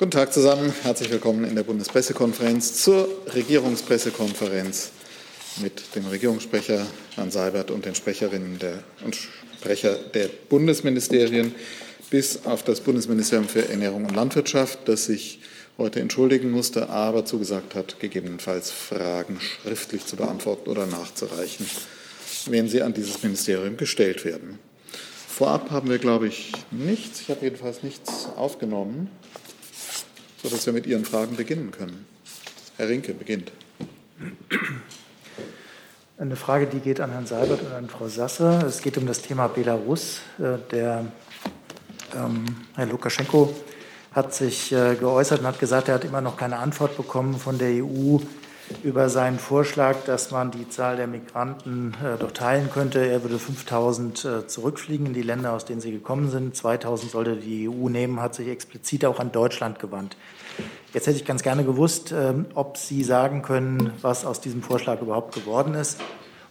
Guten Tag zusammen. Herzlich willkommen in der Bundespressekonferenz zur Regierungspressekonferenz mit dem Regierungssprecher Herrn Seibert und den Sprecherinnen der, und Sprecher der Bundesministerien bis auf das Bundesministerium für Ernährung und Landwirtschaft, das sich heute entschuldigen musste, aber zugesagt hat, gegebenenfalls Fragen schriftlich zu beantworten oder nachzureichen, wenn sie an dieses Ministerium gestellt werden. Vorab haben wir, glaube ich, nichts. Ich habe jedenfalls nichts aufgenommen sodass wir mit Ihren Fragen beginnen können. Herr Rinke beginnt. Eine Frage, die geht an Herrn Seibert und an Frau Sasse. Es geht um das Thema Belarus. Äh, der ähm, Herr Lukaschenko hat sich äh, geäußert und hat gesagt, er hat immer noch keine Antwort bekommen von der EU über seinen Vorschlag, dass man die Zahl der Migranten äh, doch teilen könnte. Er würde 5000 äh, zurückfliegen in die Länder, aus denen sie gekommen sind. 2000 sollte die EU nehmen, hat sich explizit auch an Deutschland gewandt. Jetzt hätte ich ganz gerne gewusst, ähm, ob Sie sagen können, was aus diesem Vorschlag überhaupt geworden ist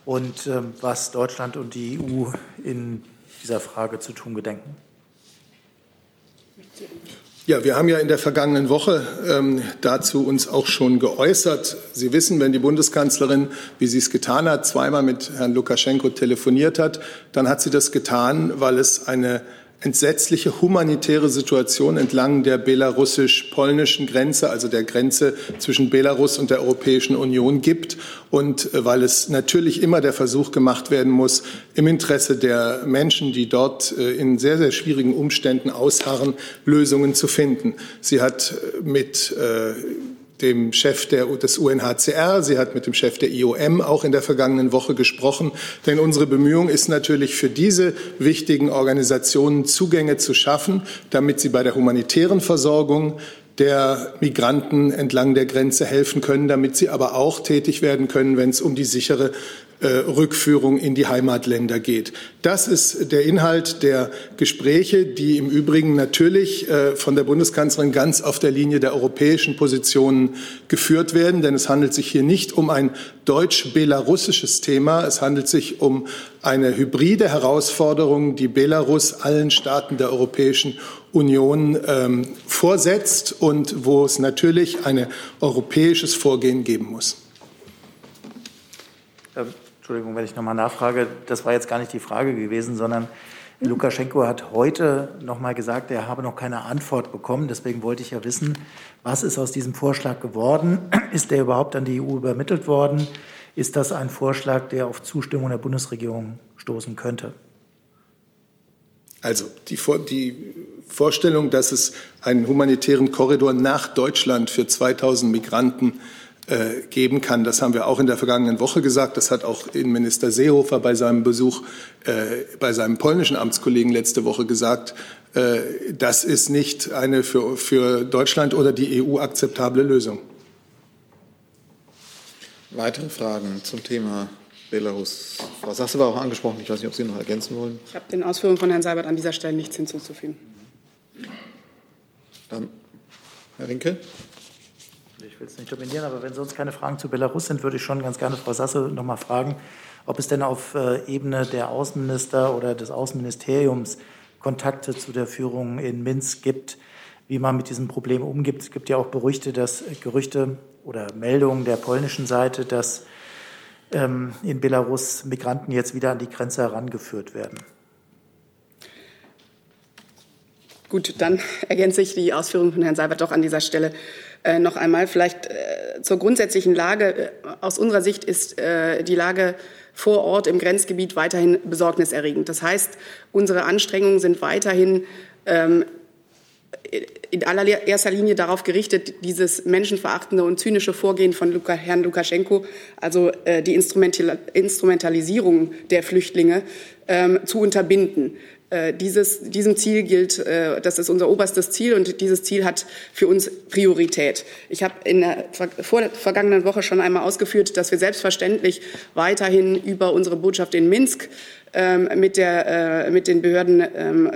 und ähm, was Deutschland und die EU in dieser Frage zu tun gedenken. Ja, wir haben ja in der vergangenen Woche ähm, dazu uns auch schon geäußert. Sie wissen, wenn die Bundeskanzlerin, wie sie es getan hat, zweimal mit Herrn Lukaschenko telefoniert hat, dann hat sie das getan, weil es eine entsetzliche humanitäre Situation entlang der belarussisch-polnischen Grenze, also der Grenze zwischen Belarus und der Europäischen Union gibt und äh, weil es natürlich immer der Versuch gemacht werden muss, im Interesse der Menschen, die dort äh, in sehr, sehr schwierigen Umständen ausharren, Lösungen zu finden. Sie hat äh, mit dem Chef der, des UNHCR, sie hat mit dem Chef der IOM auch in der vergangenen Woche gesprochen. Denn unsere Bemühung ist natürlich für diese wichtigen Organisationen Zugänge zu schaffen, damit sie bei der humanitären Versorgung der Migranten entlang der Grenze helfen können, damit sie aber auch tätig werden können, wenn es um die sichere Rückführung in die Heimatländer geht. Das ist der Inhalt der Gespräche, die im Übrigen natürlich äh, von der Bundeskanzlerin ganz auf der Linie der europäischen Positionen geführt werden, denn es handelt sich hier nicht um ein deutsch-belarussisches Thema, es handelt sich um eine hybride Herausforderung, die Belarus allen Staaten der Europäischen Union ähm, vorsetzt und wo es natürlich ein europäisches Vorgehen geben muss. Entschuldigung, wenn ich nochmal nachfrage, das war jetzt gar nicht die Frage gewesen, sondern Lukaschenko hat heute nochmal gesagt, er habe noch keine Antwort bekommen. Deswegen wollte ich ja wissen, was ist aus diesem Vorschlag geworden? Ist der überhaupt an die EU übermittelt worden? Ist das ein Vorschlag, der auf Zustimmung der Bundesregierung stoßen könnte? Also die, die Vorstellung, dass es einen humanitären Korridor nach Deutschland für 2000 Migranten äh, geben kann. Das haben wir auch in der vergangenen Woche gesagt. Das hat auch Innenminister Seehofer bei seinem Besuch äh, bei seinem polnischen Amtskollegen letzte Woche gesagt. Äh, das ist nicht eine für, für Deutschland oder die EU akzeptable Lösung. Weitere Fragen zum Thema Belarus? Frau Sasse war auch angesprochen. Ich weiß nicht, ob Sie noch ergänzen wollen. Ich habe den Ausführungen von Herrn Seibert an dieser Stelle nichts hinzuzufügen. Dann Herr Rinke. Ich will es nicht dominieren, aber wenn sonst keine Fragen zu Belarus sind, würde ich schon ganz gerne Frau Sasse noch mal fragen, ob es denn auf äh, Ebene der Außenminister oder des Außenministeriums Kontakte zu der Führung in Minsk gibt, wie man mit diesem Problem umgeht. Es gibt ja auch Berüchte, dass Gerüchte oder Meldungen der polnischen Seite, dass ähm, in Belarus Migranten jetzt wieder an die Grenze herangeführt werden. Gut, dann ergänze ich die Ausführungen von Herrn Seibert doch an dieser Stelle äh, noch einmal. Vielleicht äh, zur grundsätzlichen Lage. Äh, aus unserer Sicht ist äh, die Lage vor Ort im Grenzgebiet weiterhin besorgniserregend. Das heißt, unsere Anstrengungen sind weiterhin ähm, in allererster Linie darauf gerichtet, dieses menschenverachtende und zynische Vorgehen von Luka, Herrn Lukaschenko, also äh, die Instrumentalisierung der Flüchtlinge, ähm, zu unterbinden. Äh, dieses, diesem Ziel gilt, äh, das ist unser oberstes Ziel und dieses Ziel hat für uns Priorität. Ich habe in der vor vergangenen Woche schon einmal ausgeführt, dass wir selbstverständlich weiterhin über unsere Botschaft in Minsk mit, der, äh, mit den Behörden ähm,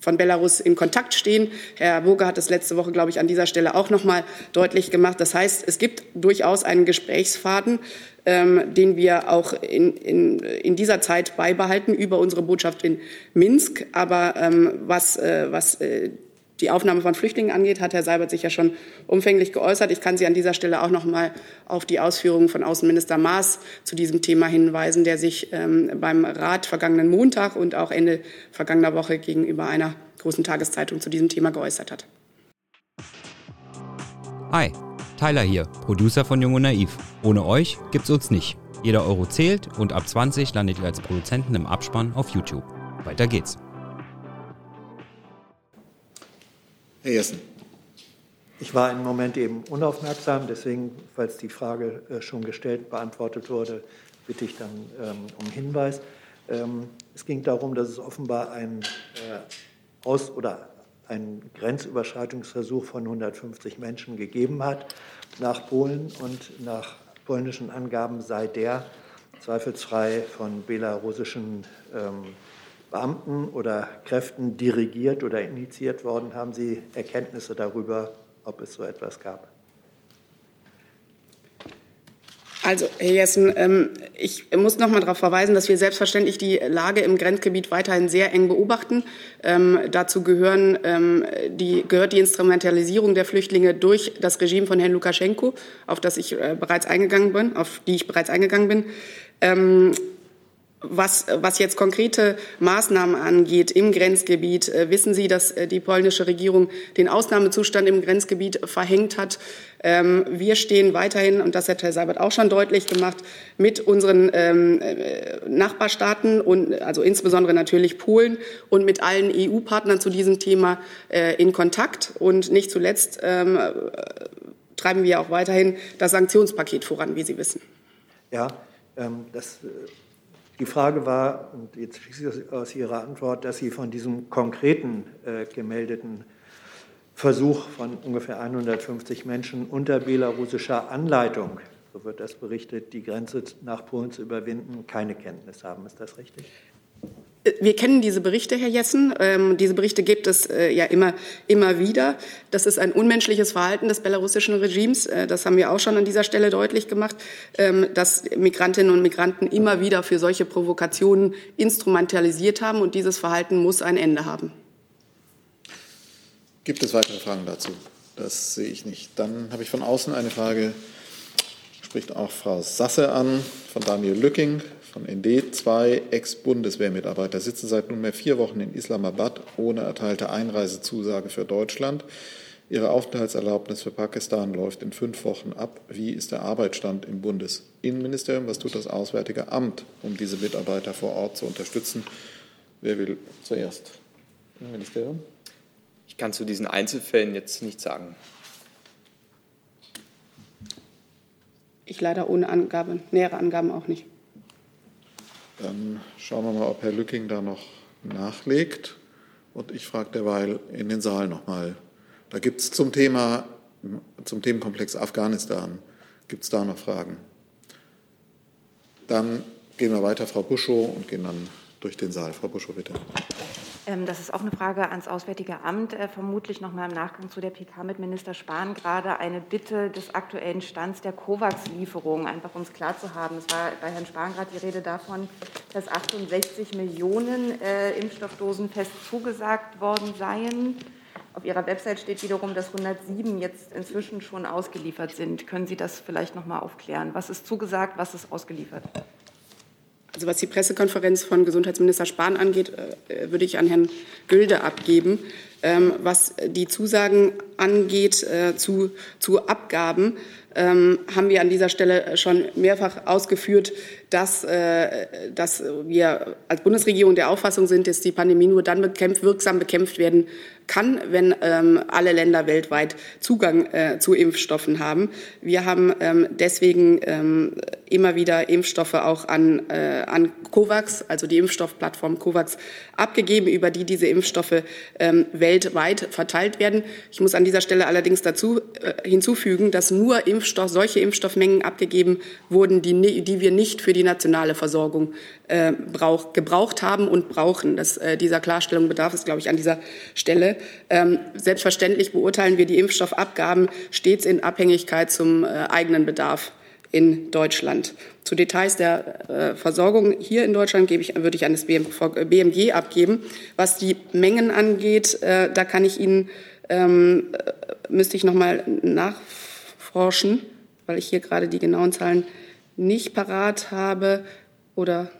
von Belarus in Kontakt stehen. Herr Burger hat es letzte Woche, glaube ich, an dieser Stelle auch noch mal deutlich gemacht. Das heißt, es gibt durchaus einen Gesprächsfaden, ähm, den wir auch in, in, in dieser Zeit beibehalten über unsere Botschaft in Minsk. Aber was, was die Aufnahme von Flüchtlingen angeht, hat Herr Seibert sich ja schon umfänglich geäußert. Ich kann Sie an dieser Stelle auch noch mal auf die Ausführungen von Außenminister Maas zu diesem Thema hinweisen, der sich ähm, beim Rat vergangenen Montag und auch Ende vergangener Woche gegenüber einer großen Tageszeitung zu diesem Thema geäußert hat. Hi, Tyler hier, Producer von Jung und Naiv. Ohne euch gibt's uns nicht. Jeder Euro zählt und ab 20 landet ihr als Produzenten im Abspann auf YouTube. Weiter geht's. Herr Jessen. Ich war im Moment eben unaufmerksam, deswegen, falls die Frage äh, schon gestellt, beantwortet wurde, bitte ich dann ähm, um Hinweis. Ähm, es ging darum, dass es offenbar ein äh, Aus- oder einen Grenzüberschreitungsversuch von 150 Menschen gegeben hat nach Polen und nach polnischen Angaben sei der zweifelsfrei von belarussischen ähm, Beamten oder Kräften dirigiert oder initiiert worden? Haben Sie Erkenntnisse darüber, ob es so etwas gab? Also, Herr Jessen, ähm, ich muss noch mal darauf verweisen, dass wir selbstverständlich die Lage im Grenzgebiet weiterhin sehr eng beobachten. Ähm, dazu gehören, ähm, die, gehört die Instrumentalisierung der Flüchtlinge durch das Regime von Herrn Lukaschenko, auf das ich äh, bereits eingegangen bin, auf die ich bereits eingegangen bin. Was, was jetzt konkrete Maßnahmen angeht im Grenzgebiet, äh, wissen Sie, dass äh, die polnische Regierung den Ausnahmezustand im Grenzgebiet verhängt hat. Ähm, wir stehen weiterhin, und das hat Herr Seibert auch schon deutlich gemacht, mit unseren ähm, äh, Nachbarstaaten und also insbesondere natürlich Polen und mit allen EU-Partnern zu diesem Thema in Kontakt. Und nicht zuletzt ähm, treiben wir auch weiterhin das Sanktionspaket voran, wie Sie wissen. Ja, das die Frage war, und jetzt schließe ich aus Ihrer Antwort, dass Sie von diesem konkreten äh, gemeldeten Versuch von ungefähr 150 Menschen unter belarussischer Anleitung, so wird das berichtet, die Grenze nach Polen zu überwinden, keine Kenntnis haben. Ist das richtig? Wir kennen diese Berichte, Herr Jessen. Ähm, diese Berichte gibt es äh, ja immer, immer wieder. Das ist ein unmenschliches Verhalten des belarussischen Regimes. Äh, das haben wir auch schon an dieser Stelle deutlich gemacht, ähm, dass Migrantinnen und Migranten immer wieder für solche Provokationen instrumentalisiert haben. Und dieses Verhalten muss ein Ende haben. Gibt es weitere Fragen dazu? Das sehe ich nicht. Dann habe ich von außen eine Frage, spricht auch Frau Sasse an, von Daniel Lücking von ND. Zwei Ex-Bundeswehrmitarbeiter sitzen seit nunmehr vier Wochen in Islamabad ohne erteilte Einreisezusage für Deutschland. Ihre Aufenthaltserlaubnis für Pakistan läuft in fünf Wochen ab. Wie ist der Arbeitsstand im Bundesinnenministerium? Was tut das Auswärtige Amt, um diese Mitarbeiter vor Ort zu unterstützen? Wer will zuerst? Innenministerium? Ich kann zu diesen Einzelfällen jetzt nichts sagen. Ich leider ohne Angabe, nähere Angaben auch nicht. Dann schauen wir mal, ob Herr Lücking da noch nachlegt. Und ich frage derweil in den Saal nochmal. Da gibt es zum Thema, zum Themenkomplex Afghanistan, gibt es da noch Fragen? Dann gehen wir weiter, Frau Buschow, und gehen dann durch den Saal. Frau Buschow, bitte. Ähm, das ist auch eine Frage ans Auswärtige Amt, äh, vermutlich noch mal im Nachgang zu der PK mit Minister Spahn gerade eine Bitte des aktuellen Stands der COVAX-Lieferung, einfach um es klar zu haben. Es war bei Herrn Spahn gerade die Rede davon, dass 68 Millionen äh, Impfstoffdosen fest zugesagt worden seien. Auf Ihrer Website steht wiederum, dass 107 jetzt inzwischen schon ausgeliefert sind. Können Sie das vielleicht noch mal aufklären? Was ist zugesagt, was ist ausgeliefert? Also was die Pressekonferenz von Gesundheitsminister Spahn angeht, äh, würde ich an Herrn Gülde abgeben. Ähm, was die Zusagen angeht äh, zu, zu Abgaben, ähm, haben wir an dieser Stelle schon mehrfach ausgeführt, dass, äh, dass wir als Bundesregierung der Auffassung sind, dass die Pandemie nur dann bekämpft, wirksam bekämpft werden kann, wenn ähm, alle Länder weltweit Zugang äh, zu Impfstoffen haben. Wir haben ähm, deswegen ähm, immer wieder Impfstoffe auch an, äh, an COVAX, also die Impfstoffplattform COVAX, abgegeben, über die diese Impfstoffe ähm, weltweit verteilt werden. Ich muss an dieser Stelle allerdings dazu äh, hinzufügen, dass nur Impfstoff, solche Impfstoffmengen abgegeben wurden, die, die wir nicht für die nationale Versorgung äh, brauch, gebraucht haben und brauchen. Das, äh, dieser Klarstellung bedarf es, glaube ich, an dieser Stelle. Ähm, selbstverständlich beurteilen wir die Impfstoffabgaben stets in Abhängigkeit zum äh, eigenen Bedarf in Deutschland. Zu Details der äh, Versorgung hier in Deutschland gebe ich, würde ich an das BMG abgeben. Was die Mengen angeht, äh, da kann ich Ihnen ähm, äh, müsste ich noch mal nachforschen, weil ich hier gerade die genauen Zahlen nicht parat habe. Oder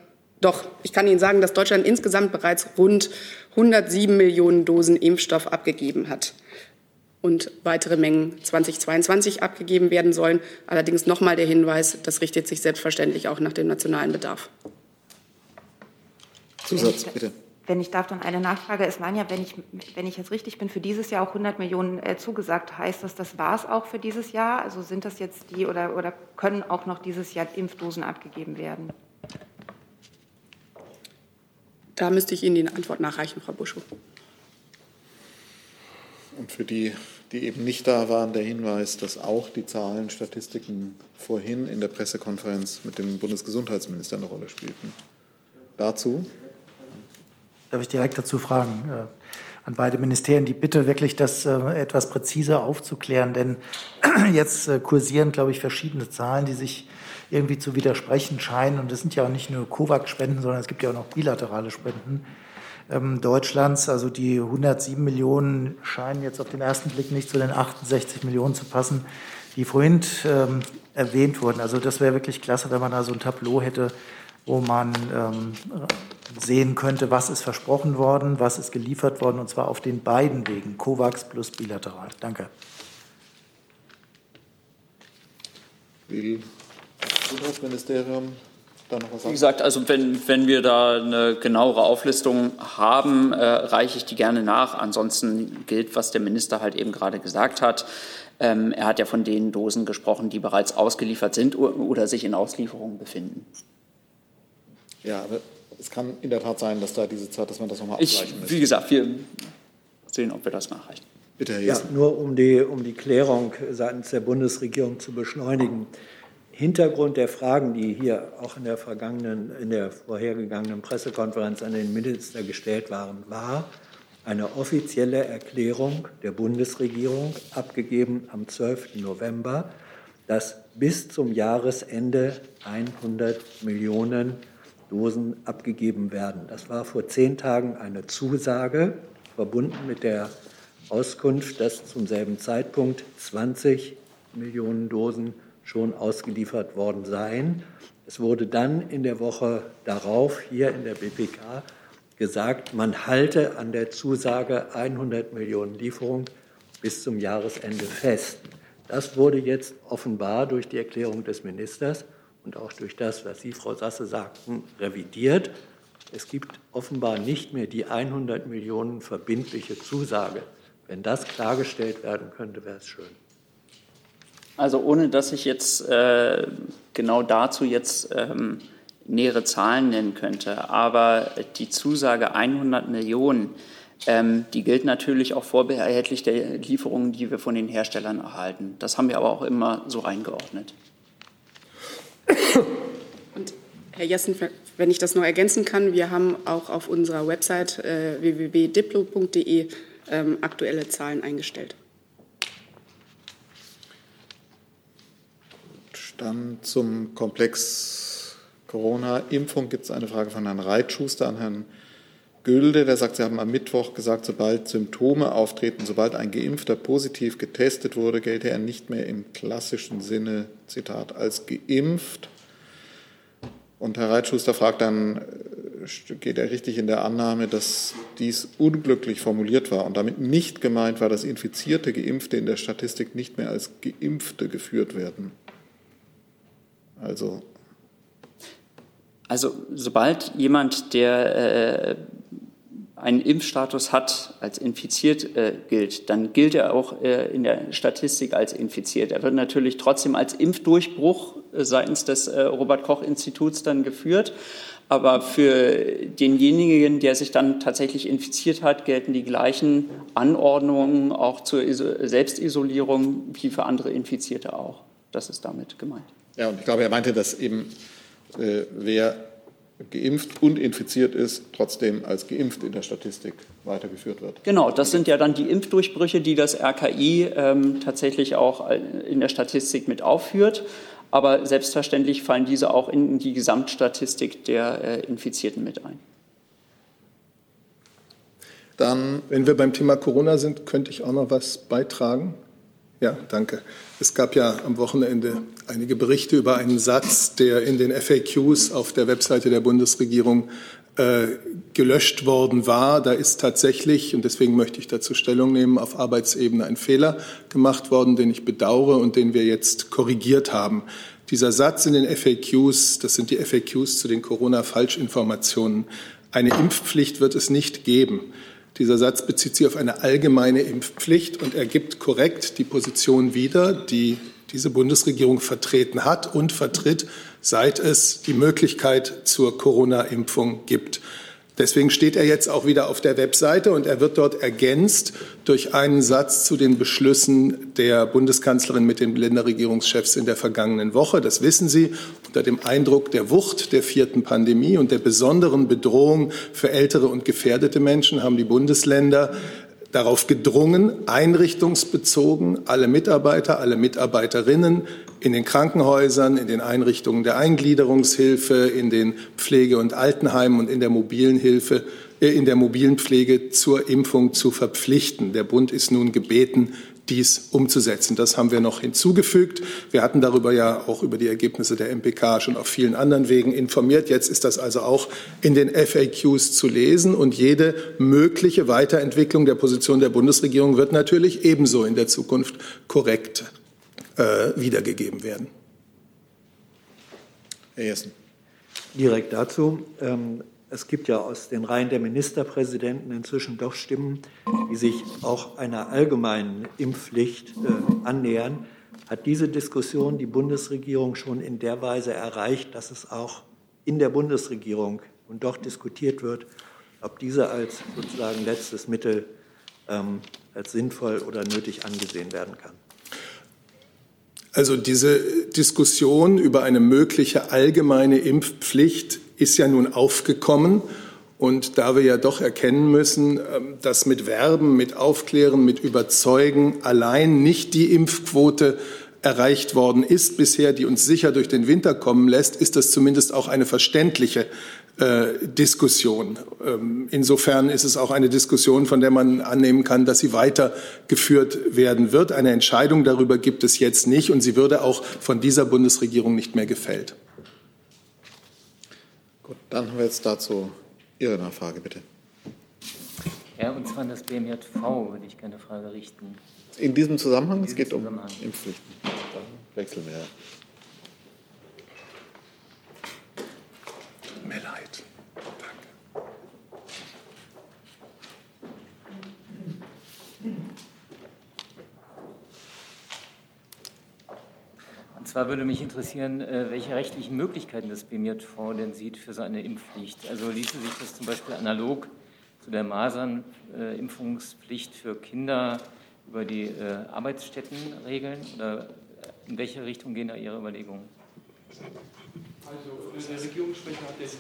doch, ich kann Ihnen sagen, dass Deutschland insgesamt bereits rund 107 Millionen Dosen Impfstoff abgegeben hat und weitere Mengen 2022 abgegeben werden sollen. Allerdings noch mal der Hinweis, das richtet sich selbstverständlich auch nach dem nationalen Bedarf. Zusatz, bitte. Wenn ich darf, dann eine Nachfrage. Es waren ja, wenn ich, wenn ich jetzt richtig bin, für dieses Jahr auch 100 Millionen äh, zugesagt. Heißt das, das war es auch für dieses Jahr? Also sind das jetzt die oder, oder können auch noch dieses Jahr Impfdosen abgegeben werden? Da müsste ich Ihnen die Antwort nachreichen, Frau Buschow. Und für die, die eben nicht da waren, der Hinweis, dass auch die Zahlen, Statistiken vorhin in der Pressekonferenz mit dem Bundesgesundheitsminister eine Rolle spielten. Dazu? Darf ich direkt dazu fragen? Äh, an beide Ministerien die Bitte, wirklich das äh, etwas präziser aufzuklären, denn jetzt äh, kursieren, glaube ich, verschiedene Zahlen, die sich irgendwie zu widersprechen scheinen. Und es sind ja auch nicht nur COVAX-Spenden, sondern es gibt ja auch noch bilaterale Spenden ähm, Deutschlands. Also die 107 Millionen scheinen jetzt auf den ersten Blick nicht zu den 68 Millionen zu passen, die vorhin ähm, erwähnt wurden. Also das wäre wirklich klasse, wenn man da so ein Tableau hätte, wo man ähm, sehen könnte, was ist versprochen worden, was ist geliefert worden, und zwar auf den beiden Wegen, COVAX plus bilateral. Danke. Will Gesundheitsministerium da noch was sagen? Wie gesagt, also wenn, wenn wir da eine genauere Auflistung haben, äh, reiche ich die gerne nach. Ansonsten gilt, was der Minister halt eben gerade gesagt hat. Ähm, er hat ja von den Dosen gesprochen, die bereits ausgeliefert sind oder sich in Auslieferung befinden. Ja, aber es kann in der Tat sein, dass da diese Zeit, dass man das nochmal abgleichen muss. Wie gesagt, wir sehen, ob wir das nachreichen. Bitte, Herr Jessen. Ja, nur um die, um die Klärung seitens der Bundesregierung zu beschleunigen. Hintergrund der Fragen, die hier auch in der vergangenen, in der vorhergegangenen Pressekonferenz an den Minister gestellt waren, war eine offizielle Erklärung der Bundesregierung, abgegeben am 12. November, dass bis zum Jahresende 100 Millionen Dosen abgegeben werden. Das war vor zehn Tagen eine Zusage, verbunden mit der Auskunft, dass zum selben Zeitpunkt 20 Millionen Dosen schon ausgeliefert worden seien. Es wurde dann in der Woche darauf hier in der BPK gesagt, man halte an der Zusage 100 Millionen Lieferung bis zum Jahresende fest. Das wurde jetzt offenbar durch die Erklärung des Ministers und auch durch das, was Sie, Frau Sasse, sagten, revidiert. Es gibt offenbar nicht mehr die 100 Millionen verbindliche Zusage. Wenn das klargestellt werden könnte, wäre es schön. Also ohne dass ich jetzt äh, genau dazu jetzt ähm, nähere Zahlen nennen könnte, aber die Zusage 100 Millionen, ähm, die gilt natürlich auch vorbehaltlich der Lieferungen, die wir von den Herstellern erhalten. Das haben wir aber auch immer so reingeordnet. Und Herr Jessen, wenn ich das noch ergänzen kann, wir haben auch auf unserer Website äh, www.diplo.de ähm, aktuelle Zahlen eingestellt. Dann zum Komplex Corona-Impfung gibt es eine Frage von Herrn Reitschuster an Herrn Gülde. Der sagt, Sie haben am Mittwoch gesagt, sobald Symptome auftreten, sobald ein Geimpfter positiv getestet wurde, gelte er nicht mehr im klassischen Sinne, Zitat, als geimpft. Und Herr Reitschuster fragt dann, äh, geht er richtig in der Annahme, dass dies unglücklich formuliert war und damit nicht gemeint war, dass infizierte Geimpfte in der Statistik nicht mehr als Geimpfte geführt werden? Also, also sobald jemand, der äh, einen Impfstatus hat, als infiziert äh, gilt, dann gilt er auch äh, in der Statistik als infiziert. Er wird natürlich trotzdem als Impfdurchbruch äh, seitens des äh, Robert Koch Instituts dann geführt. Aber für denjenigen, der sich dann tatsächlich infiziert hat, gelten die gleichen Anordnungen auch zur Selbstisolierung wie für andere Infizierte auch. Das ist damit gemeint. Ja, und ich glaube, er meinte, dass eben äh, wer geimpft und infiziert ist, trotzdem als geimpft in der Statistik weitergeführt wird. Genau, das sind ja dann die Impfdurchbrüche, die das RKI ähm, tatsächlich auch in der Statistik mit aufführt. Aber selbstverständlich fallen diese auch in die Gesamtstatistik der äh, Infizierten mit ein. Dann Wenn wir beim Thema Corona sind, könnte ich auch noch was beitragen. Ja, danke. Es gab ja am Wochenende einige Berichte über einen Satz, der in den FAQs auf der Webseite der Bundesregierung äh, gelöscht worden war. Da ist tatsächlich, und deswegen möchte ich dazu Stellung nehmen, auf Arbeitsebene ein Fehler gemacht worden, den ich bedauere und den wir jetzt korrigiert haben. Dieser Satz in den FAQs, das sind die FAQs zu den Corona-Falschinformationen, eine Impfpflicht wird es nicht geben. Dieser Satz bezieht sich auf eine allgemeine Impfpflicht und ergibt korrekt die Position wieder, die diese Bundesregierung vertreten hat und vertritt, seit es die Möglichkeit zur Corona-Impfung gibt. Deswegen steht er jetzt auch wieder auf der Webseite und er wird dort ergänzt durch einen Satz zu den Beschlüssen der Bundeskanzlerin mit den Länderregierungschefs in der vergangenen Woche. Das wissen Sie unter dem Eindruck der Wucht der vierten Pandemie und der besonderen Bedrohung für ältere und gefährdete Menschen haben die Bundesländer darauf gedrungen, einrichtungsbezogen alle Mitarbeiter, alle Mitarbeiterinnen in den Krankenhäusern, in den Einrichtungen der Eingliederungshilfe, in den Pflege- und Altenheimen und in der mobilen Hilfe, äh, in der mobilen Pflege zur Impfung zu verpflichten. Der Bund ist nun gebeten, dies umzusetzen. Das haben wir noch hinzugefügt. Wir hatten darüber ja auch über die Ergebnisse der MPK schon auf vielen anderen Wegen informiert. Jetzt ist das also auch in den FAQs zu lesen und jede mögliche Weiterentwicklung der Position der Bundesregierung wird natürlich ebenso in der Zukunft korrekt äh, wiedergegeben werden. Herr Jessen. Direkt dazu. Ähm, es gibt ja aus den Reihen der Ministerpräsidenten inzwischen doch Stimmen, die sich auch einer allgemeinen Impfpflicht äh, annähern. Hat diese Diskussion die Bundesregierung schon in der Weise erreicht, dass es auch in der Bundesregierung und doch diskutiert wird, ob diese als sozusagen letztes Mittel ähm, als sinnvoll oder nötig angesehen werden kann? Also diese Diskussion über eine mögliche allgemeine Impfpflicht ist ja nun aufgekommen. Und da wir ja doch erkennen müssen, ähm, dass mit Werben, mit Aufklären, mit Überzeugen allein nicht die Impfquote erreicht worden ist bisher, die uns sicher durch den Winter kommen lässt, ist das zumindest auch eine verständliche äh, Diskussion. Ähm, insofern ist es auch eine Diskussion, von der man annehmen kann, dass sie weitergeführt werden wird. Eine Entscheidung darüber gibt es jetzt nicht und sie würde auch von dieser Bundesregierung nicht mehr gefällt. Gut, dann haben wir jetzt dazu Ihre Nachfrage, bitte. Ja, und zwar an das BMJV würde ich gerne eine Frage richten. In diesem Zusammenhang, In es diesem geht um Zusammenhang. Impfpflichten. Dann wechseln wir. Tut mir leid. Zwar würde mich interessieren, äh, welche rechtlichen Möglichkeiten das BMJV denn sieht für so eine Impfpflicht. Also ließe sich das zum Beispiel analog zu der Masernimpfungspflicht für Kinder über die äh, Arbeitsstätten regeln? Oder in welche Richtung gehen da Ihre Überlegungen? Also der Regierungssprecher hat jetzt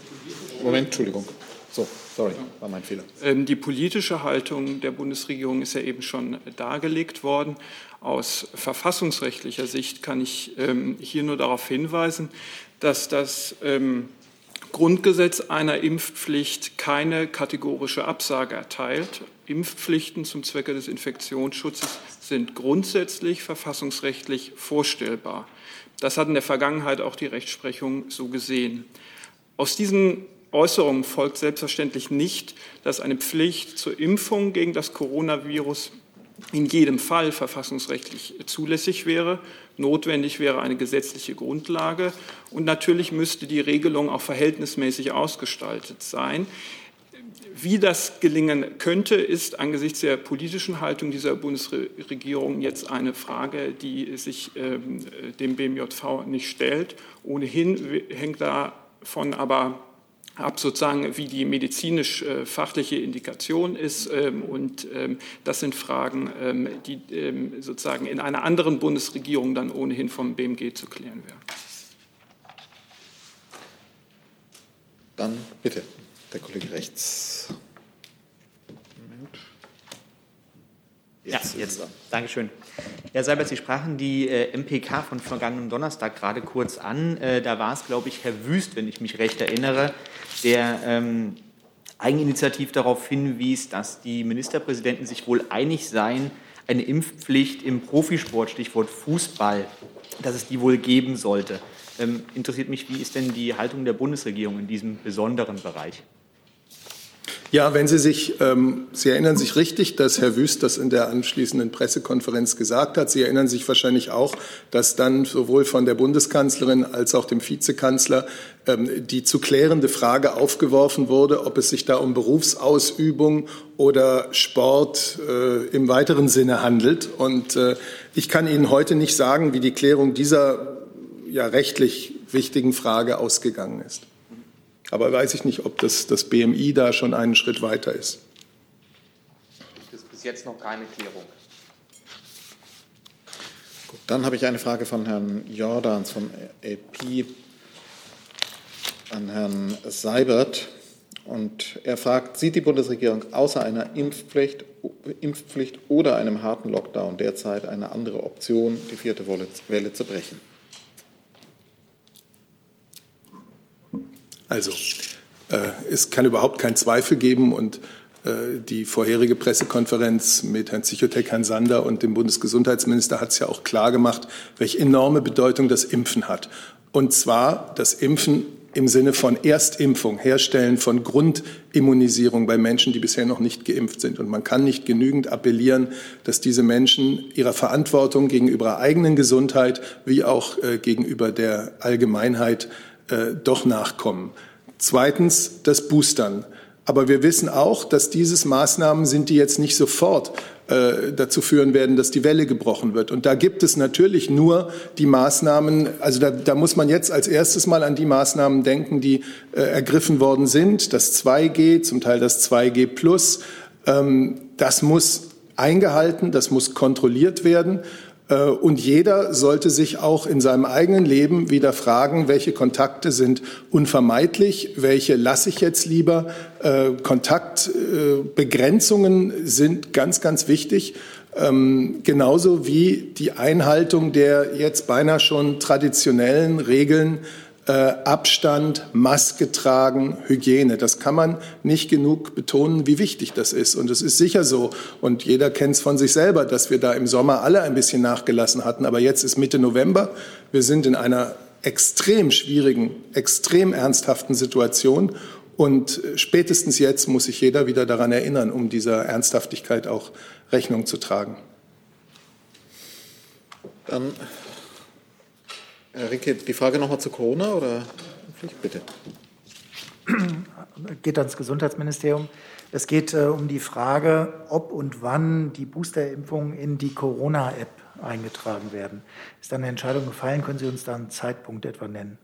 Moment, Entschuldigung. So, sorry, war mein Fehler. Ähm, Die politische Haltung der Bundesregierung ist ja eben schon dargelegt worden. Aus verfassungsrechtlicher Sicht kann ich ähm, hier nur darauf hinweisen, dass das ähm, Grundgesetz einer Impfpflicht keine kategorische Absage erteilt. Impfpflichten zum Zwecke des Infektionsschutzes sind grundsätzlich verfassungsrechtlich vorstellbar. Das hat in der Vergangenheit auch die Rechtsprechung so gesehen. Aus diesen Äußerungen folgt selbstverständlich nicht, dass eine Pflicht zur Impfung gegen das Coronavirus in jedem Fall verfassungsrechtlich zulässig wäre. Notwendig wäre eine gesetzliche Grundlage. Und natürlich müsste die Regelung auch verhältnismäßig ausgestaltet sein. Wie das gelingen könnte, ist angesichts der politischen Haltung dieser Bundesregierung jetzt eine Frage, die sich ähm, dem BMJV nicht stellt. Ohnehin hängt davon aber ab, sozusagen, wie die medizinisch-fachliche Indikation ist. ähm, Und ähm, das sind Fragen, ähm, die sozusagen in einer anderen Bundesregierung dann ohnehin vom BMG zu klären wären. Dann bitte, der Kollege rechts. Ja, jetzt. es da. Dankeschön. Herr Seibert, Sie sprachen die äh, MPK von vergangenem Donnerstag gerade kurz an. Äh, da war es, glaube ich, Herr Wüst, wenn ich mich recht erinnere, der ähm, eigeninitiativ darauf hinwies, dass die Ministerpräsidenten sich wohl einig seien, eine Impfpflicht im Profisport, Stichwort Fußball, dass es die wohl geben sollte. Ähm, interessiert mich, wie ist denn die Haltung der Bundesregierung in diesem besonderen Bereich? Ja, wenn Sie sich, ähm, Sie erinnern sich richtig, dass Herr Wüst das in der anschließenden Pressekonferenz gesagt hat. Sie erinnern sich wahrscheinlich auch, dass dann sowohl von der Bundeskanzlerin als auch dem Vizekanzler ähm, die zu klärende Frage aufgeworfen wurde, ob es sich da um Berufsausübung oder Sport äh, im weiteren Sinne handelt. Und äh, ich kann Ihnen heute nicht sagen, wie die Klärung dieser ja rechtlich wichtigen Frage ausgegangen ist. Aber weiß ich nicht, ob das, das BMI da schon einen Schritt weiter ist. Gibt es bis jetzt noch keine Klärung? Gut, dann habe ich eine Frage von Herrn Jordans vom AP an Herrn Seibert. Und er fragt, sieht die Bundesregierung außer einer Impfpflicht, Impfpflicht oder einem harten Lockdown derzeit eine andere Option, die vierte Welle zu brechen? Also, äh, es kann überhaupt keinen Zweifel geben und äh, die vorherige Pressekonferenz mit Herrn Zichotek, Herrn Sander und dem Bundesgesundheitsminister hat es ja auch klar gemacht, welche enorme Bedeutung das Impfen hat. Und zwar das Impfen im Sinne von Erstimpfung, Herstellen von Grundimmunisierung bei Menschen, die bisher noch nicht geimpft sind. Und man kann nicht genügend appellieren, dass diese Menschen ihrer Verantwortung gegenüber ihrer eigenen Gesundheit wie auch äh, gegenüber der Allgemeinheit äh, doch nachkommen. Zweitens das Boostern. Aber wir wissen auch, dass dieses Maßnahmen sind, die jetzt nicht sofort äh, dazu führen werden, dass die Welle gebrochen wird. Und da gibt es natürlich nur die Maßnahmen, also da, da muss man jetzt als erstes mal an die Maßnahmen denken, die äh, ergriffen worden sind. Das 2G, zum Teil das 2G Plus. Ähm, das muss eingehalten, das muss kontrolliert werden. Äh, und jeder sollte sich auch in seinem eigenen Leben wieder fragen, welche Kontakte sind unvermeidlich, welche lasse ich jetzt lieber. Äh, Kontaktbegrenzungen sind ganz, ganz wichtig. Ähm, genauso wie die Einhaltung der jetzt beinahe schon traditionellen Regeln äh, Abstand, Maske tragen, Hygiene. Das kann man nicht genug betonen, wie wichtig das ist. Und es ist sicher so, und jeder kennt es von sich selber, dass wir da im Sommer alle ein bisschen nachgelassen hatten. Aber jetzt ist Mitte November. Wir sind in einer extrem schwierigen, extrem ernsthaften Situation. Und spätestens jetzt muss sich jeder wieder daran erinnern, um dieser Ernsthaftigkeit auch Rechnung zu tragen. Dann Herr Rinke, die Frage nochmal zu Corona oder bitte? Geht ans Gesundheitsministerium. Es geht äh, um die Frage, ob und wann die Boosterimpfungen in die Corona-App eingetragen werden. Ist da eine Entscheidung gefallen? Können Sie uns da einen Zeitpunkt etwa nennen?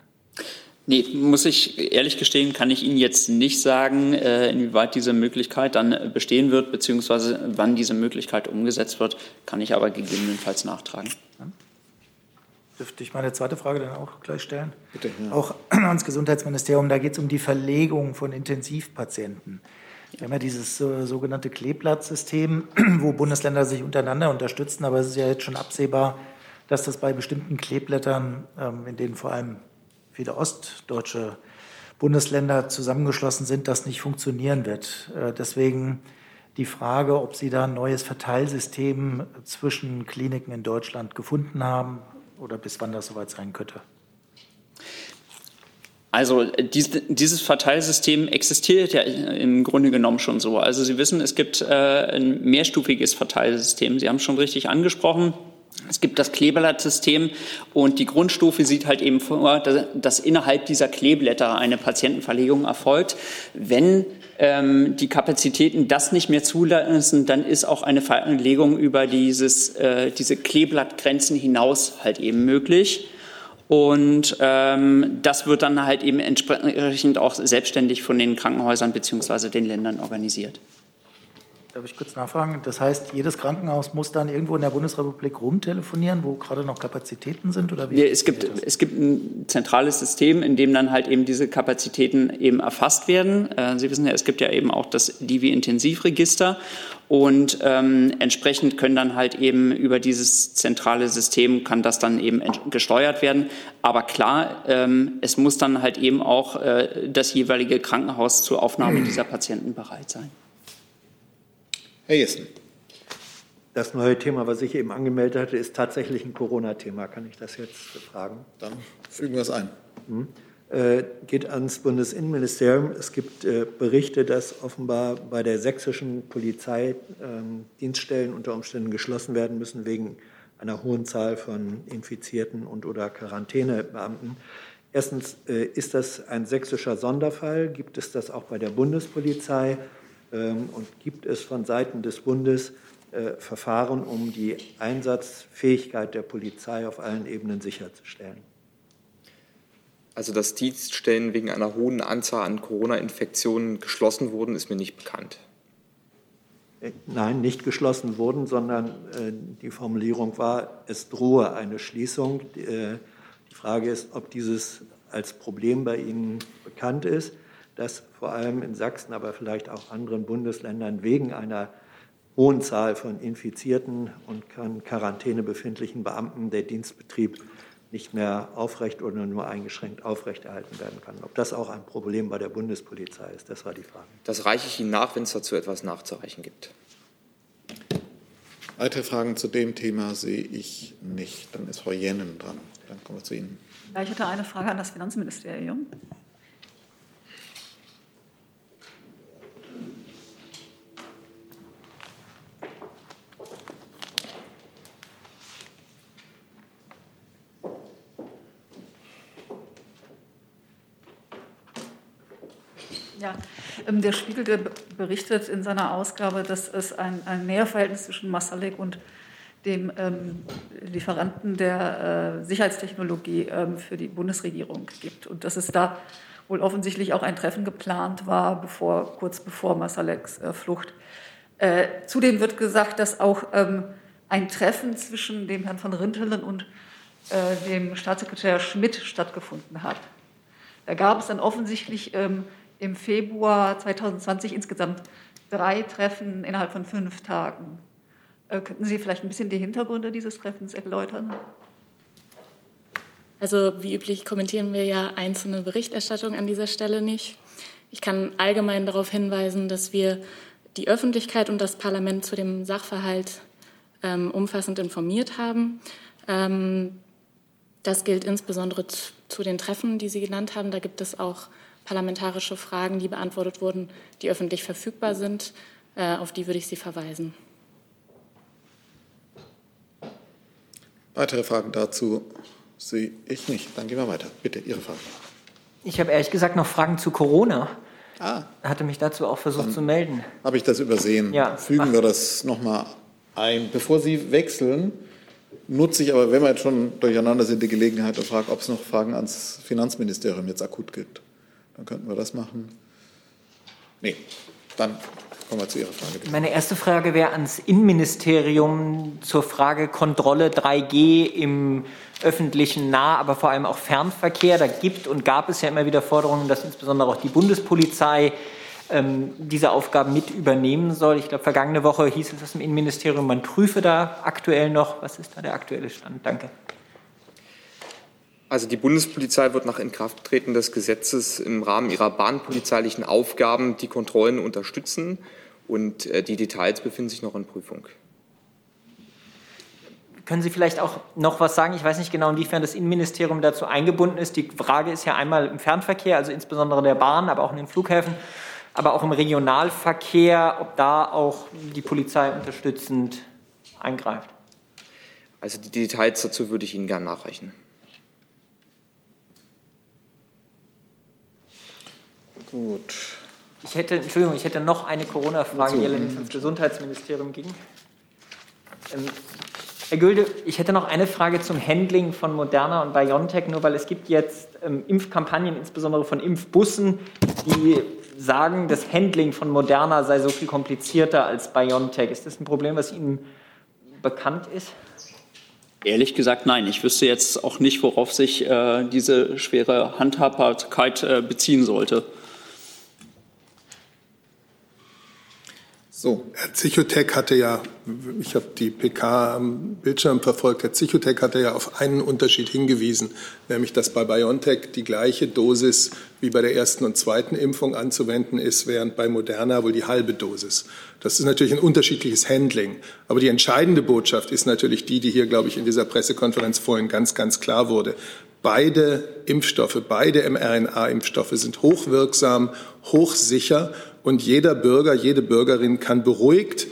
Nee, muss ich ehrlich gestehen, kann ich Ihnen jetzt nicht sagen, äh, inwieweit diese Möglichkeit dann bestehen wird, beziehungsweise wann diese Möglichkeit umgesetzt wird, kann ich aber gegebenenfalls nachtragen. Dürfte ich meine zweite Frage dann auch gleich stellen? Bitte. Ja. Auch ans Gesundheitsministerium. Da geht es um die Verlegung von Intensivpatienten. Wir haben ja dieses äh, sogenannte Kleeblattsystem, wo Bundesländer sich untereinander unterstützen. Aber es ist ja jetzt schon absehbar, dass das bei bestimmten Kleeblättern, ähm, in denen vor allem viele ostdeutsche Bundesländer zusammengeschlossen sind, das nicht funktionieren wird. Äh, deswegen die Frage, ob Sie da ein neues Verteilsystem zwischen Kliniken in Deutschland gefunden haben, oder bis wann das soweit sein könnte? Also dieses Verteilsystem existiert ja im Grunde genommen schon so. Also Sie wissen, es gibt äh, ein mehrstufiges Verteilsystem. Sie haben es schon richtig angesprochen. Es gibt das Kleeblattsystem und die Grundstufe sieht halt eben vor, dass innerhalb dieser Kleeblätter eine Patientenverlegung erfolgt. Wenn ähm, die Kapazitäten das nicht mehr zulassen, dann ist auch eine Verlegung über dieses, äh, diese Kleeblattgrenzen hinaus halt eben möglich. Und ähm, das wird dann halt eben entsprechend auch selbstständig von den Krankenhäusern beziehungsweise den Ländern organisiert. Darf ich kurz nachfragen? Das heißt, jedes Krankenhaus muss dann irgendwo in der Bundesrepublik rumtelefonieren, wo gerade noch Kapazitäten sind? Oder wie ja, es, gibt, es gibt ein zentrales System, in dem dann halt eben diese Kapazitäten eben erfasst werden. Äh, Sie wissen ja, es gibt ja eben auch das Divi-Intensivregister und ähm, entsprechend können dann halt eben über dieses zentrale System kann das dann eben gesteuert werden. Aber klar, ähm, es muss dann halt eben auch äh, das jeweilige Krankenhaus zur Aufnahme dieser Patienten bereit sein. Herr Jessen. Das neue Thema, was ich eben angemeldet hatte, ist tatsächlich ein Corona-Thema. Kann ich das jetzt fragen? Dann fügen wir es ein. Hm. Äh, geht ans Bundesinnenministerium. Es gibt äh, Berichte, dass offenbar bei der sächsischen Polizei äh, Dienststellen unter Umständen geschlossen werden müssen wegen einer hohen Zahl von Infizierten und oder Quarantänebeamten. Erstens, äh, ist das ein sächsischer Sonderfall? Gibt es das auch bei der Bundespolizei? Ähm, und gibt es von Seiten des Bundes äh, Verfahren, um die Einsatzfähigkeit der Polizei auf allen Ebenen sicherzustellen? Also, dass Dienststellen wegen einer hohen Anzahl an Corona-Infektionen geschlossen wurden, ist mir nicht bekannt. Äh, nein, nicht geschlossen wurden, sondern äh, die Formulierung war, es drohe eine Schließung. Äh, die Frage ist, ob dieses als Problem bei Ihnen bekannt ist dass vor allem in Sachsen, aber vielleicht auch anderen Bundesländern wegen einer hohen Zahl von infizierten und in Quarantäne befindlichen Beamten der Dienstbetrieb nicht mehr aufrecht oder nur eingeschränkt aufrechterhalten werden kann. Ob das auch ein Problem bei der Bundespolizei ist, das war die Frage. Das reiche ich Ihnen nach, wenn es dazu etwas nachzureichen gibt. Weitere Fragen zu dem Thema sehe ich nicht. Dann ist Frau Jennen dran. Dann kommen wir zu Ihnen. Ja, ich hätte eine Frage an das Finanzministerium. Ja, ähm, der Spiegel der berichtet in seiner Ausgabe, dass es ein, ein Näherverhältnis zwischen Masalek und dem ähm, Lieferanten der äh, Sicherheitstechnologie ähm, für die Bundesregierung gibt und dass es da wohl offensichtlich auch ein Treffen geplant war, bevor, kurz bevor Masaleks äh, Flucht. Äh, zudem wird gesagt, dass auch ähm, ein Treffen zwischen dem Herrn von Rintelen und äh, dem Staatssekretär Schmidt stattgefunden hat. Da gab es dann offensichtlich ähm, im Februar 2020 insgesamt drei Treffen innerhalb von fünf Tagen. Äh, könnten Sie vielleicht ein bisschen die Hintergründe dieses Treffens erläutern? Also wie üblich kommentieren wir ja einzelne Berichterstattungen an dieser Stelle nicht. Ich kann allgemein darauf hinweisen, dass wir die Öffentlichkeit und das Parlament zu dem Sachverhalt ähm, umfassend informiert haben. Ähm, das gilt insbesondere zu, zu den Treffen, die Sie genannt haben. Da gibt es auch parlamentarische Fragen, die beantwortet wurden, die öffentlich verfügbar sind. Äh, auf die würde ich Sie verweisen. Weitere Fragen dazu sehe ich nicht. Dann gehen wir weiter. Bitte, Ihre Frage. Ich habe ehrlich gesagt noch Fragen zu Corona. Ah. Hatte mich dazu auch versucht Dann zu melden. Habe ich das übersehen? Ja. Fügen Ach. wir das nochmal ein. Bevor Sie wechseln, nutze ich aber, wenn wir jetzt schon durcheinander sind, die Gelegenheit und frage, ob es noch Fragen ans Finanzministerium jetzt akut gibt. Dann könnten wir das machen. Nee, dann kommen wir zu Ihrer Frage. Bitte. Meine erste Frage wäre ans Innenministerium zur Frage Kontrolle 3G im öffentlichen Nah-, aber vor allem auch Fernverkehr. Da gibt und gab es ja immer wieder Forderungen, dass insbesondere auch die Bundespolizei ähm, diese Aufgaben mit übernehmen soll. Ich glaube, vergangene Woche hieß es aus dem Innenministerium, man prüfe da aktuell noch. Was ist da der aktuelle Stand? Danke. Also die Bundespolizei wird nach Inkrafttreten des Gesetzes im Rahmen ihrer bahnpolizeilichen Aufgaben die Kontrollen unterstützen und äh, die Details befinden sich noch in Prüfung. Können Sie vielleicht auch noch was sagen? Ich weiß nicht genau, inwiefern das Innenministerium dazu eingebunden ist. Die Frage ist ja einmal im Fernverkehr, also insbesondere der Bahn, aber auch in den Flughäfen, aber auch im Regionalverkehr, ob da auch die Polizei unterstützend eingreift. Also die Details dazu würde ich Ihnen gerne nachreichen. Gut. Ich hätte, Entschuldigung, ich hätte noch eine Corona-Frage, die allerdings ins Gesundheitsministerium ging. Ähm, Herr Gülde, ich hätte noch eine Frage zum Handling von Moderna und BioNTech, nur weil es gibt jetzt ähm, Impfkampagnen, insbesondere von Impfbussen, die sagen, das Handling von Moderna sei so viel komplizierter als BioNTech. Ist das ein Problem, was Ihnen bekannt ist? Ehrlich gesagt, nein. Ich wüsste jetzt auch nicht, worauf sich äh, diese schwere Handhabbarkeit äh, beziehen sollte. So, Herr Zichotech hatte ja, ich habe die PK am Bildschirm verfolgt, Herr Zichotech hatte ja auf einen Unterschied hingewiesen, nämlich dass bei BioNTech die gleiche Dosis wie bei der ersten und zweiten Impfung anzuwenden ist, während bei Moderna wohl die halbe Dosis. Das ist natürlich ein unterschiedliches Handling. Aber die entscheidende Botschaft ist natürlich die, die hier, glaube ich, in dieser Pressekonferenz vorhin ganz, ganz klar wurde. Beide Impfstoffe, beide mRNA-Impfstoffe sind hochwirksam, hochsicher und jeder Bürger, jede Bürgerin kann beruhigt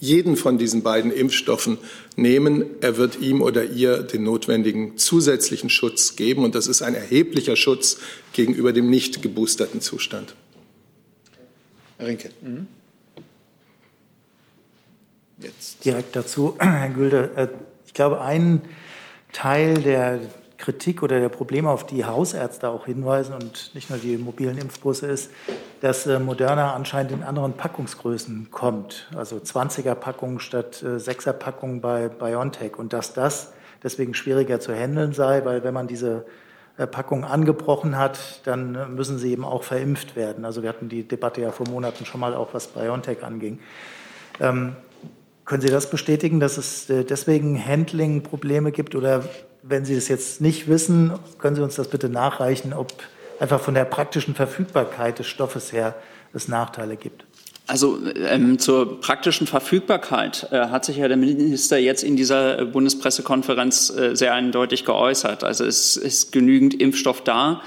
jeden von diesen beiden Impfstoffen nehmen. Er wird ihm oder ihr den notwendigen zusätzlichen Schutz geben. Und das ist ein erheblicher Schutz gegenüber dem nicht geboosterten Zustand. Herr Rinke. Mhm. Jetzt. Direkt dazu, Herr Gülde. Äh, ich glaube, ein Teil der Kritik oder der Probleme, auf die Hausärzte auch hinweisen und nicht nur die mobilen Impfbusse ist, dass äh, Moderna anscheinend in anderen Packungsgrößen kommt, also 20er Packungen statt 6er äh, bei BioNTech und dass das deswegen schwieriger zu handeln sei, weil wenn man diese äh, Packung angebrochen hat, dann müssen sie eben auch verimpft werden. Also wir hatten die Debatte ja vor Monaten schon mal auch, was BioNTech anging. Ähm, können Sie das bestätigen, dass es deswegen Handling-Probleme gibt oder wenn Sie es jetzt nicht wissen, können Sie uns das bitte nachreichen, ob einfach von der praktischen Verfügbarkeit des Stoffes her es Nachteile gibt. Also ähm, zur praktischen Verfügbarkeit äh, hat sich ja der Minister jetzt in dieser Bundespressekonferenz äh, sehr eindeutig geäußert. Also es ist genügend Impfstoff da,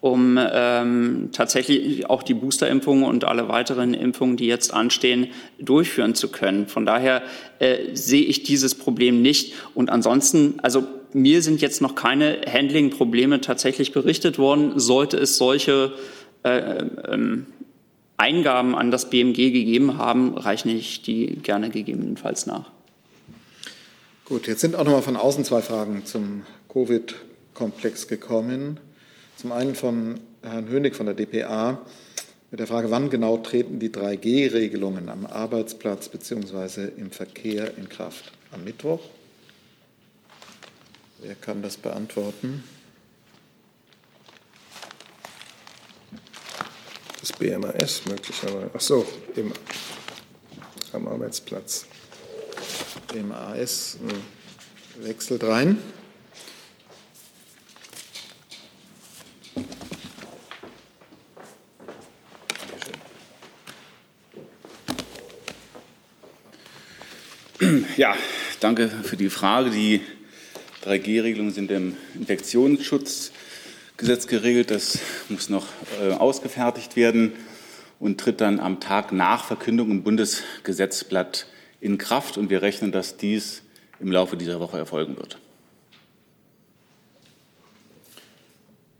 um ähm, tatsächlich auch die Boosterimpfungen und alle weiteren Impfungen, die jetzt anstehen, durchführen zu können. Von daher äh, sehe ich dieses Problem nicht. Und ansonsten, also mir sind jetzt noch keine Handling-Probleme tatsächlich berichtet worden. Sollte es solche äh, ähm, Eingaben an das BMG gegeben haben, reiche ich die gerne gegebenenfalls nach. Gut, jetzt sind auch noch mal von außen zwei Fragen zum Covid-Komplex gekommen. Zum einen von Herrn Hönig von der DPA mit der Frage, wann genau treten die 3G-Regelungen am Arbeitsplatz bzw. im Verkehr in Kraft? Am Mittwoch? Wer kann das beantworten? Das BMAS möglicherweise. Ach so, im, am Arbeitsplatz. BMAS äh, wechselt rein. Ja, danke für die Frage. Die 3G-Regelungen sind im Infektionsschutzgesetz geregelt. Das muss noch äh, ausgefertigt werden und tritt dann am Tag nach Verkündung im Bundesgesetzblatt in Kraft. Und wir rechnen, dass dies im Laufe dieser Woche erfolgen wird.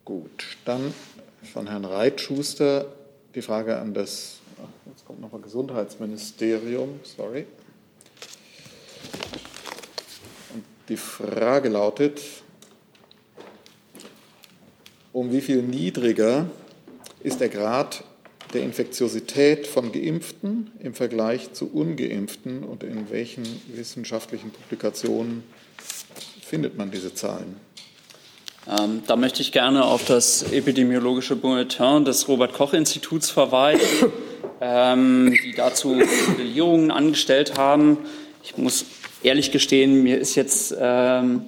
Gut, dann von Herrn Reitschuster die Frage an das, jetzt kommt noch mal Gesundheitsministerium, sorry. Die Frage lautet, um wie viel niedriger ist der Grad der Infektiosität von Geimpften im Vergleich zu ungeimpften und in welchen wissenschaftlichen Publikationen findet man diese Zahlen? Ähm, da möchte ich gerne auf das epidemiologische Bulletin des Robert-Koch-Instituts verweisen, ähm, die dazu Modellierungen angestellt haben. Ich muss ehrlich gestehen, mir ist jetzt ähm,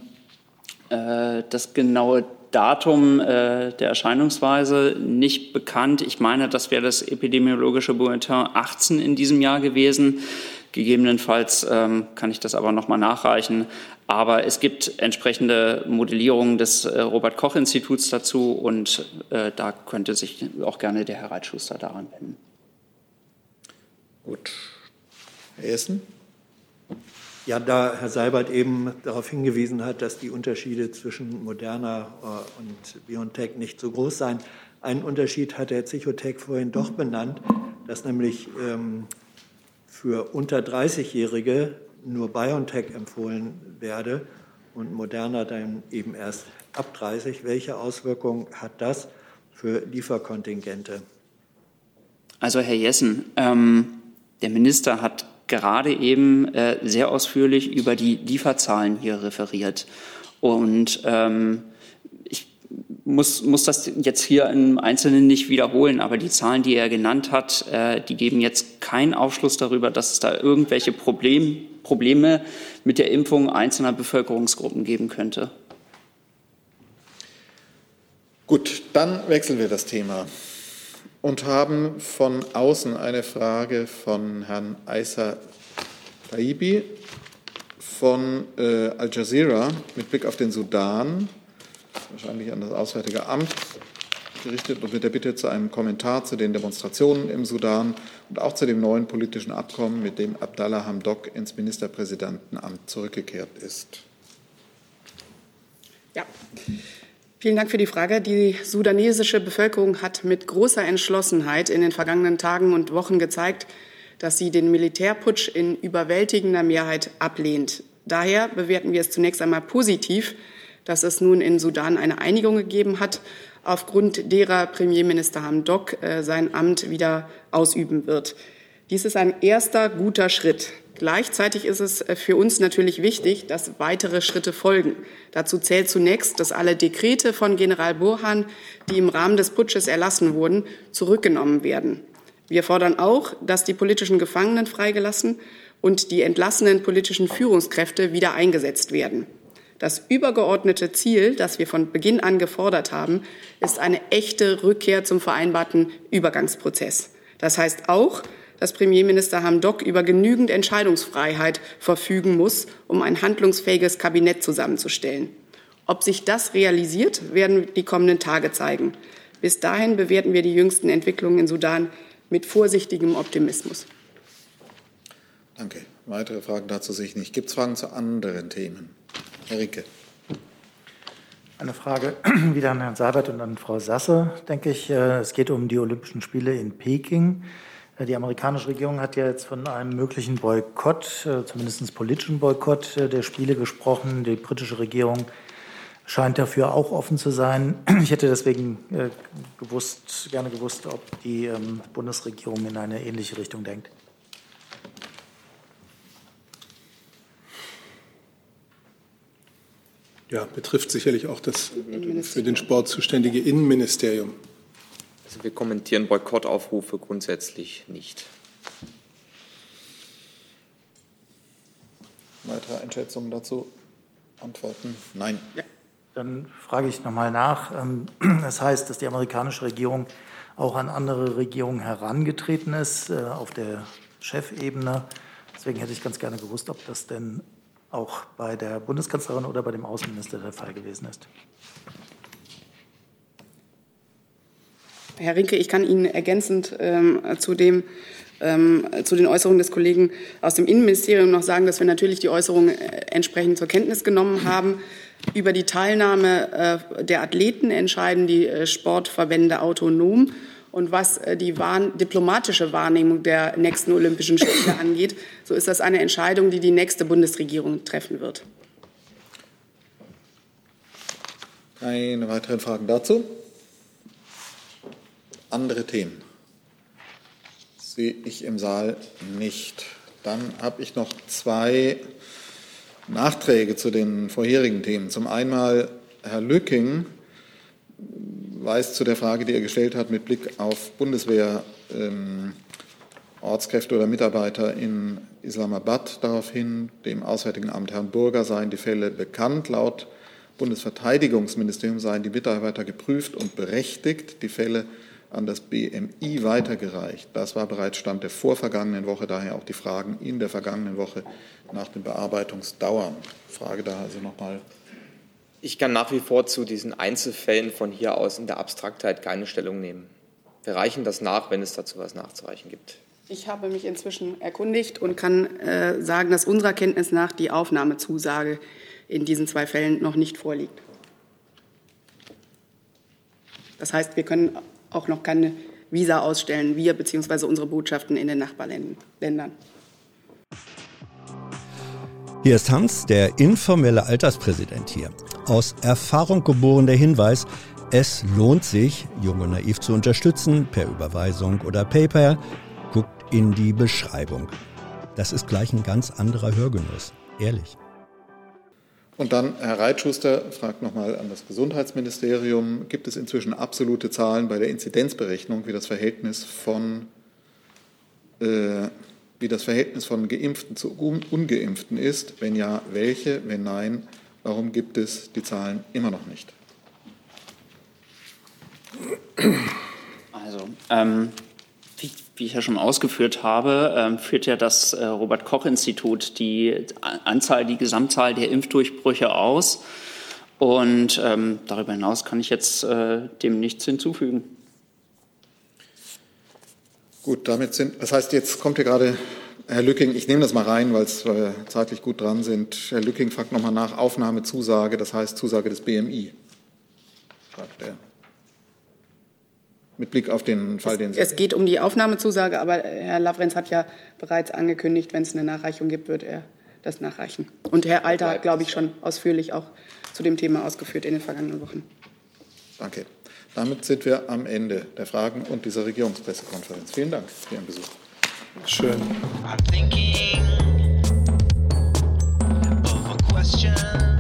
äh, das genaue Datum äh, der Erscheinungsweise nicht bekannt. Ich meine, das wäre das epidemiologische Bulletin 18 in diesem Jahr gewesen. Gegebenenfalls ähm, kann ich das aber noch mal nachreichen. Aber es gibt entsprechende Modellierungen des äh, Robert Koch Instituts dazu und äh, da könnte sich auch gerne der Herr Reitschuster daran wenden. Gut. Herr Essen? Ja, da Herr Seibert eben darauf hingewiesen hat, dass die Unterschiede zwischen Moderna äh, und BioNTech nicht so groß seien. Einen Unterschied hat Herr Zichotech vorhin doch benannt, dass nämlich ähm, für unter 30-Jährige nur BioNTech empfohlen werde und Moderna dann eben erst ab 30. Welche Auswirkungen hat das für Lieferkontingente? Also Herr Jessen, ähm, der Minister hat gerade eben äh, sehr ausführlich über die Lieferzahlen hier referiert. Und ähm, ich muss, muss das jetzt hier im Einzelnen nicht wiederholen, aber die Zahlen, die er genannt hat, äh, die geben jetzt keinen Aufschluss darüber, dass es da irgendwelche Problem, Probleme mit der Impfung einzelner Bevölkerungsgruppen geben könnte. Gut, dann wechseln wir das Thema und haben von außen eine Frage von Herrn Aissa Taibi von äh, Al Jazeera mit Blick auf den Sudan, wahrscheinlich an das Auswärtige Amt gerichtet und mit der Bitte zu einem Kommentar zu den Demonstrationen im Sudan und auch zu dem neuen politischen Abkommen, mit dem Abdallah Hamdok ins Ministerpräsidentenamt zurückgekehrt ist. Ja. Vielen Dank für die Frage. Die sudanesische Bevölkerung hat mit großer Entschlossenheit in den vergangenen Tagen und Wochen gezeigt, dass sie den Militärputsch in überwältigender Mehrheit ablehnt. Daher bewerten wir es zunächst einmal positiv, dass es nun in Sudan eine Einigung gegeben hat, aufgrund derer Premierminister Hamdok äh, sein Amt wieder ausüben wird. Dies ist ein erster guter Schritt. Gleichzeitig ist es äh, für uns natürlich wichtig, dass weitere Schritte folgen. Dazu zählt zunächst, dass alle Dekrete von General Burhan, die im Rahmen des Putsches erlassen wurden, zurückgenommen werden. Wir fordern auch, dass die politischen Gefangenen freigelassen und die entlassenen politischen Führungskräfte wieder eingesetzt werden. Das übergeordnete Ziel, das wir von Beginn an gefordert haben, ist eine echte Rückkehr zum vereinbarten Übergangsprozess. Das heißt auch, dass Premierminister Hamdok über genügend Entscheidungsfreiheit verfügen muss, um ein handlungsfähiges Kabinett zusammenzustellen. Ob sich das realisiert, werden die kommenden Tage zeigen. Bis dahin bewerten wir die jüngsten Entwicklungen in Sudan mit vorsichtigem Optimismus. Danke. Weitere Fragen dazu sehe ich nicht. Gibt es Fragen zu anderen Themen? Herr Ricke. Eine Frage wieder an Herrn Seibert und an Frau Sasse, denke ich. Äh, es geht um die Olympischen Spiele in Peking. Die amerikanische Regierung hat ja jetzt von einem möglichen Boykott, äh, zumindest politischen Boykott äh, der Spiele gesprochen. Die britische Regierung scheint dafür auch offen zu sein. Ich hätte deswegen äh, gewusst, gerne gewusst, ob die ähm, Bundesregierung in eine ähnliche Richtung denkt. Ja, betrifft sicherlich auch das für den Sport zuständige Innenministerium. Also wir kommentieren Boykottaufrufe grundsätzlich nicht. Weitere Einschätzungen dazu? Antworten? Nein. Ja. Dann frage ich nochmal nach. Ähm, das heißt, dass die amerikanische Regierung auch an andere Regierungen herangetreten ist, äh, auf der Chefebene. Deswegen hätte ich ganz gerne gewusst, ob das denn auch bei der Bundeskanzlerin oder bei dem Außenminister der Fall gewesen ist. Herr Rinke, ich kann Ihnen ergänzend ähm, zu, dem, ähm, zu den Äußerungen des Kollegen aus dem Innenministerium noch sagen, dass wir natürlich die Äußerungen äh, entsprechend zur Kenntnis genommen haben. Über die Teilnahme äh, der Athleten entscheiden die äh, Sportverbände autonom. Und was äh, die wahr diplomatische Wahrnehmung der nächsten Olympischen Spiele angeht, so ist das eine Entscheidung, die die nächste Bundesregierung treffen wird. Keine weiteren Fragen dazu? Andere Themen? Sehe ich im Saal nicht. Dann habe ich noch zwei Nachträge zu den vorherigen Themen. Zum einen Herr Lücking weist zu der Frage, die er gestellt hat, mit Blick auf Bundeswehr, ähm, Ortskräfte oder Mitarbeiter in Islamabad darauf hin, dem Auswärtigen Amt Herrn Burger seien die Fälle bekannt. Laut Bundesverteidigungsministerium seien die Mitarbeiter geprüft und berechtigt, die Fälle an das BMI weitergereicht. Das war bereits Stand der vorvergangenen Woche, daher auch die Fragen in der vergangenen Woche nach den Bearbeitungsdauern. Frage da also nochmal. Ich kann nach wie vor zu diesen Einzelfällen von hier aus in der Abstraktheit keine Stellung nehmen. Wir reichen das nach, wenn es dazu was nachzureichen gibt. Ich habe mich inzwischen erkundigt und kann äh, sagen, dass unserer Kenntnis nach die Aufnahmezusage in diesen zwei Fällen noch nicht vorliegt. Das heißt, wir können auch noch keine Visa ausstellen, wir bzw. unsere Botschaften in den Nachbarländern. Hier ist Hans, der informelle Alterspräsident hier. Aus Erfahrung geboren der Hinweis, Es lohnt sich, Jung und Naiv zu unterstützen, per Überweisung oder PayPal. Guckt in die Beschreibung. Das ist gleich ein ganz anderer Hörgenuss. Ehrlich. Und dann, Herr Reitschuster fragt nochmal an das Gesundheitsministerium, gibt es inzwischen absolute Zahlen bei der Inzidenzberechnung, wie das Verhältnis von, äh, wie das Verhältnis von Geimpften zu Ungeimpften ist? Wenn ja, welche? Wenn nein, warum gibt es die Zahlen immer noch nicht? Also, ähm, wie, wie, ich ja schon ausgeführt habe, ähm, führt ja das äh, Robert-Koch-Institut die Anzahl, die Gesamtzahl der Impfdurchbrüche aus. Und ähm, darüber hinaus kann ich jetzt äh, dem nichts hinzufügen. Gut, damit sind, das heißt, jetzt kommt hier gerade Herr Lücking, ich nehme das mal rein, weil wir zeitlich gut dran sind. Herr Lücking fragt nochmal nach Aufnahmezusage, das heißt Zusage des BMI, fragt er mit Blick auf den Fall, den Sie. Es geht um die Aufnahmezusage, aber Herr Lavrenz hat ja bereits angekündigt, wenn es eine Nachreichung gibt, wird er das nachreichen. Und Herr Alter hat, glaube ich, schon ausführlich auch zu dem Thema ausgeführt in den vergangenen Wochen. Danke. Damit sind wir am Ende der Fragen und dieser Regierungspressekonferenz. Vielen Dank für Ihren Besuch. Schön. I'm thinking of a question.